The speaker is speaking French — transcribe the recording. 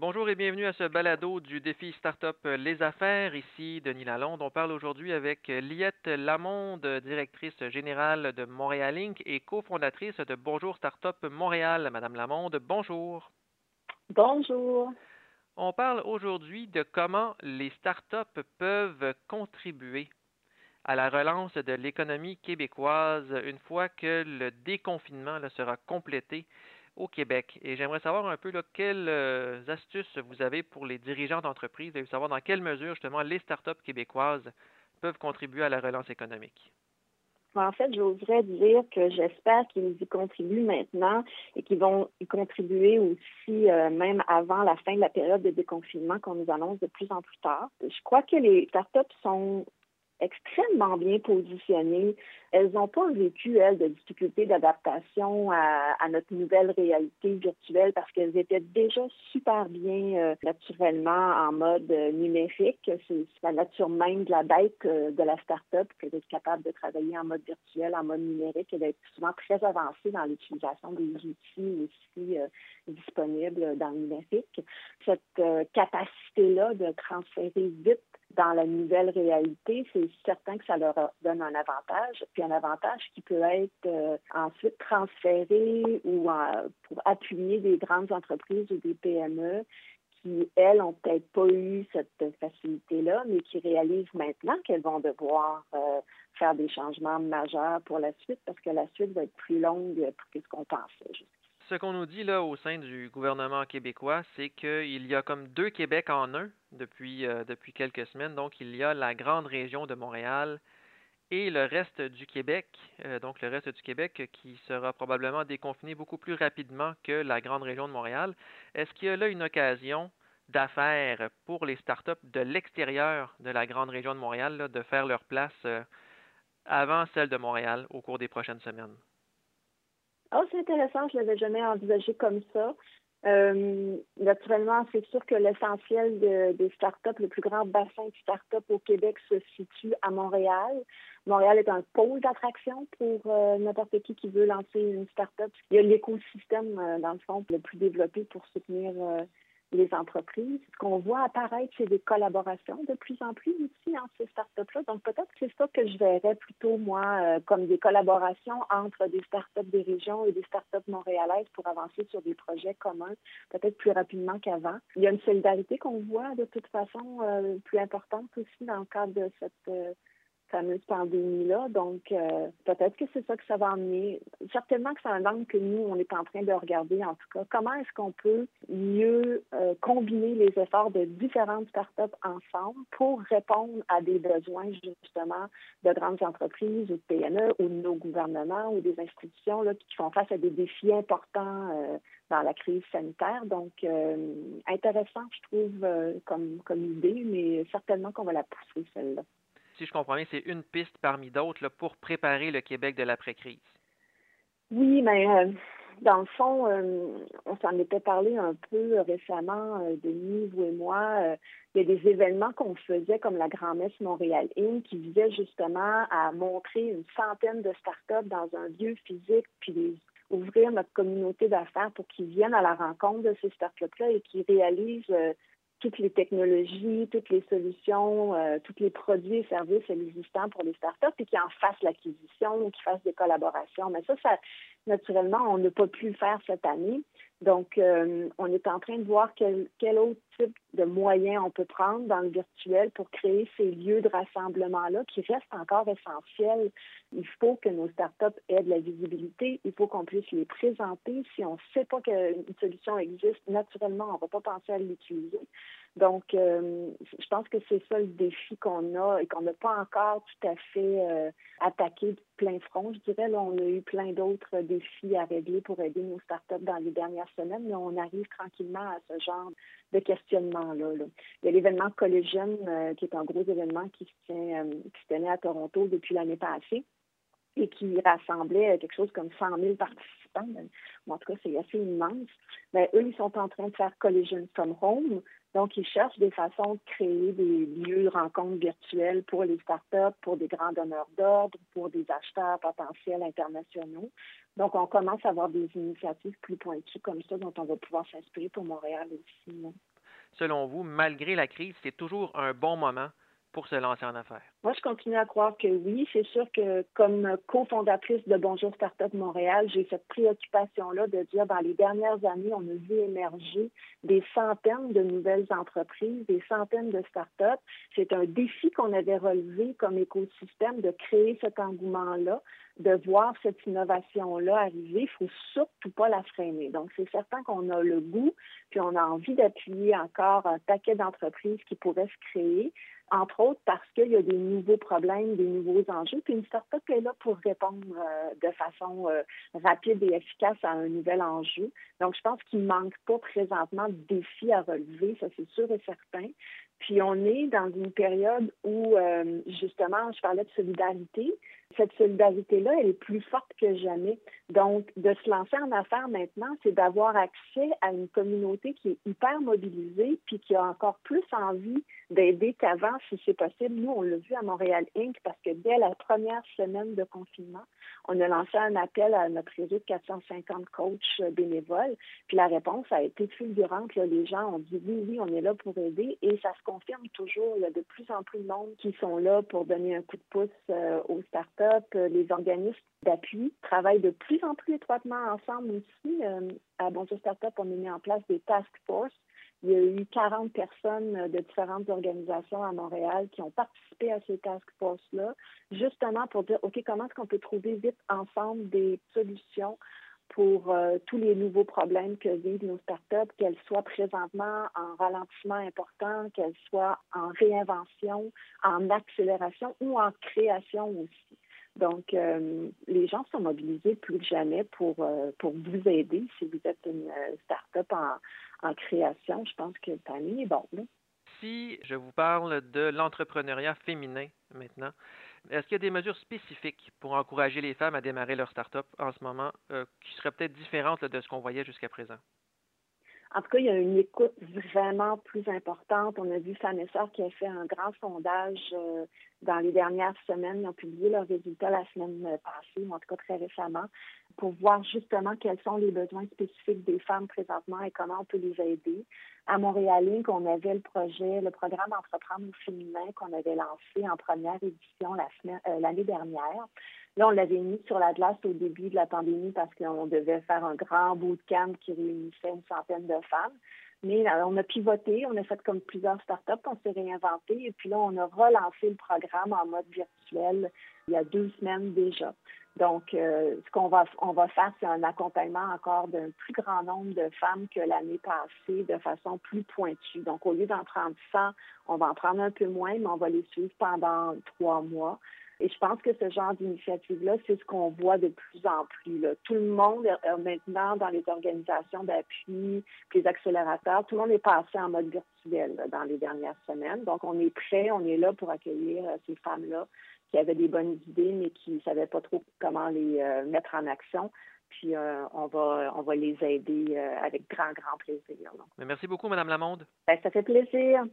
Bonjour et bienvenue à ce balado du défi Startup Les Affaires. Ici Denis Lalonde. On parle aujourd'hui avec Liette Lamonde, directrice générale de Montréal Inc. et cofondatrice de Bonjour Startup Montréal. Madame Lamonde, bonjour. Bonjour. On parle aujourd'hui de comment les startups peuvent contribuer à la relance de l'économie québécoise une fois que le déconfinement sera complété au Québec. Et j'aimerais savoir un peu quelles euh, astuces vous avez pour les dirigeants d'entreprise et savoir dans quelle mesure justement les startups québécoises peuvent contribuer à la relance économique? En fait, j'oserais dire que j'espère qu'ils y contribuent maintenant et qu'ils vont y contribuer aussi euh, même avant la fin de la période de déconfinement qu'on nous annonce de plus en plus tard. Je crois que les startups sont extrêmement bien positionnées. Elles n'ont pas vécu, elles, de difficultés d'adaptation à, notre nouvelle réalité virtuelle parce qu'elles étaient déjà super bien euh, naturellement en mode euh, numérique. C'est la nature même de la bête euh, de la start-up que d'être capable de travailler en mode virtuel, en mode numérique et d'être souvent très avancé dans l'utilisation des outils aussi disponibles dans le numérique. Cette capacité-là de transférer vite dans la nouvelle réalité, c'est certain que ça leur donne un avantage, puis un avantage qui peut être euh, ensuite transféré ou euh, pour appuyer des grandes entreprises ou des PME qui, elles, n'ont peut-être pas eu cette facilité-là, mais qui réalisent maintenant qu'elles vont devoir euh, faire des changements majeurs pour la suite parce que la suite va être plus longue que ce qu'on pensait ce qu'on nous dit là au sein du gouvernement québécois, c'est qu'il y a comme deux Québec en un depuis, euh, quelques semaines. Donc, il y a la grande région de Montréal et le reste du Québec, euh, donc le reste du Québec qui sera probablement déconfiné beaucoup plus rapidement que la grande région de Montréal. Est-ce qu'il y a là une occasion d'affaires pour les startups de l'extérieur de la grande région de Montréal de faire leur place euh, avant celle de Montréal au cours des prochaines semaines? Oh, c'est intéressant, je ne l'avais jamais envisagé comme ça. Euh, naturellement, c'est sûr que l'essentiel des startups, le plus grand bassin de startups au Québec se situe à Montréal. Montréal est un pôle d'attraction pour euh, n'importe qui qui veut lancer une startup. Il y a l'écosystème, euh, dans le fond, le plus développé pour soutenir les entreprises. Ce qu'on voit apparaître, c'est des collaborations de plus en plus aussi en ces startups-là. Donc, peut-être que c'est ça que je verrais plutôt, moi, euh, comme des collaborations entre des startups des régions et des startups montréalaises pour avancer sur des projets communs, peut-être plus rapidement qu'avant. Il y a une solidarité qu'on voit de toute façon euh, plus importante aussi dans le cadre de cette euh, fameuse pandémie-là. Donc, euh, peut-être que c'est ça que ça va amener. Certainement que c'est un angle que nous, on est en train de regarder, en tout cas. Comment est-ce qu'on peut mieux euh, combiner les efforts de différentes startups ensemble pour répondre à des besoins, justement, de grandes entreprises ou de PME ou de nos gouvernements ou des institutions là, qui font face à des défis importants euh, dans la crise sanitaire. Donc, intéressant, je trouve, comme, comme idée, mais certainement qu'on va la pousser, celle-là si je comprends bien, c'est une piste parmi d'autres pour préparer le Québec de l'après-crise. Oui, mais euh, dans le fond, euh, on s'en était parlé un peu récemment, euh, Denis, vous et moi. il y a des événements qu'on faisait comme la Grand-Messe Montréal Inc. qui visaient justement à montrer une centaine de startups dans un lieu physique, puis ouvrir notre communauté d'affaires pour qu'ils viennent à la rencontre de ces startups-là et qui réalisent toutes les technologies, toutes les solutions, euh, tous les produits et services existants pour les startups et qui en fassent l'acquisition ou qui fassent des collaborations. Mais ça, ça naturellement, on n'a pas pu le faire cette année. Donc, euh, on est en train de voir quel, quel, autre type de moyens on peut prendre dans le virtuel pour créer ces lieux de rassemblement-là qui restent encore essentiels. Il faut que nos startups aient de la visibilité, il faut qu'on puisse les présenter. Si on ne sait pas qu'une solution existe, naturellement, on ne va pas penser à l'utiliser. Donc, euh, je pense que c'est ça le défi qu'on a et qu'on n'a pas encore tout à fait euh, attaqué de plein front. Je dirais, là, on a eu plein d'autres défis à régler pour aider nos startups dans les dernières semaines, mais on arrive tranquillement à ce genre de questionnement-là. Il y a l'événement Collegium, euh, qui est un gros événement qui se tient, qui se tenait à Toronto depuis l'année passée et qui rassemblait quelque chose comme 100 000 participants en tout cas, c'est assez immense. Mais eux, ils sont en train de faire Collision from Home. Donc, ils cherchent des façons de créer des lieux de rencontres virtuelles pour les startups, pour des grands donneurs d'ordre, pour des acheteurs potentiels internationaux. Donc, on commence à avoir des initiatives plus pointues comme ça dont on va pouvoir s'inspirer pour Montréal aussi. Selon vous, malgré la crise, c'est toujours un bon moment pour se lancer en affaires? Moi, je continue à croire que oui. C'est sûr que comme cofondatrice de Bonjour Startup Montréal, j'ai cette préoccupation-là de dire dans les dernières années, on a vu émerger des centaines de nouvelles entreprises, des centaines de startups. C'est un défi qu'on avait relevé comme écosystème de créer cet engouement-là, de voir cette innovation-là arriver. Il ne faut surtout pas la freiner. Donc, c'est certain qu'on a le goût, puis on a envie d'appuyer encore un paquet d'entreprises qui pourraient se créer entre autres parce qu'il y a des nouveaux problèmes, des nouveaux enjeux. Puis une startup est là pour répondre euh, de façon euh, rapide et efficace à un nouvel enjeu. Donc, je pense qu'il ne manque pas présentement de défis à relever, ça c'est sûr et certain. Puis on est dans une période où, euh, justement, je parlais de solidarité. Cette solidarité-là, elle est plus forte que jamais. Donc, de se lancer en affaires maintenant, c'est d'avoir accès à une communauté qui est hyper mobilisée, puis qui a encore plus envie d'aider qu'avant, si c'est possible. Nous, on l'a vu à Montréal Inc. parce que dès la première semaine de confinement, on a lancé un appel à notre réseau de 450 coachs bénévoles. Puis la réponse a été fulgurante. Les gens ont dit oui, oui, on est là pour aider, et ça se confirme toujours. Il y a de plus en plus de monde qui sont là pour donner un coup de pouce euh, aux startups. Les organismes d'appui travaillent de plus en plus étroitement ensemble aussi. Euh, à Bonjour Startup, on a mis en place des task forces il y a eu 40 personnes de différentes organisations à Montréal qui ont participé à ces task forces-là, justement pour dire, OK, comment est-ce qu'on peut trouver vite ensemble des solutions pour euh, tous les nouveaux problèmes que vivent nos startups, qu'elles soient présentement en ralentissement important, qu'elles soient en réinvention, en accélération ou en création aussi. Donc, euh, les gens sont mobilisés plus que jamais pour, euh, pour vous aider si vous êtes une start-up en, en création, je pense que le timing est bon. Si je vous parle de l'entrepreneuriat féminin maintenant, est-ce qu'il y a des mesures spécifiques pour encourager les femmes à démarrer leur start-up en ce moment euh, qui seraient peut-être différentes de ce qu'on voyait jusqu'à présent? En tout cas, il y a une écoute vraiment plus importante. On a vu Fanessa qui a fait un grand sondage euh, dans les dernières semaines. Ils ont publié leurs résultats la semaine passée, en tout cas très récemment, pour voir justement quels sont les besoins spécifiques des femmes présentement et comment on peut les aider. À Montréal on avait le projet, le programme Entreprendre au féminin qu'on avait lancé en première édition euh, l'année dernière. Là, on l'avait mis sur la glace au début de la pandémie parce qu'on devait faire un grand bootcamp qui réunissait une centaine de femmes. Mais on a pivoté, on a fait comme plusieurs startups, on s'est réinventé et puis là, on a relancé le programme en mode virtuel il y a deux semaines déjà. Donc, euh, ce qu'on va, on va faire, c'est un accompagnement encore d'un plus grand nombre de femmes que l'année passée de façon plus pointue. Donc, au lieu d'en prendre 100, on va en prendre un peu moins, mais on va les suivre pendant trois mois. Et je pense que ce genre d'initiative-là, c'est ce qu'on voit de plus en plus. Tout le monde, euh, maintenant, dans les organisations d'appui, les accélérateurs, tout le monde est passé en mode virtuel dans les dernières semaines. Donc, on est prêt, on est là pour accueillir euh, ces femmes-là qui avaient des bonnes idées, mais qui ne savaient pas trop comment les euh, mettre en action. Puis on va on va les aider avec grand, grand plaisir. merci beaucoup, Madame Lamonde. Ben, ça fait plaisir.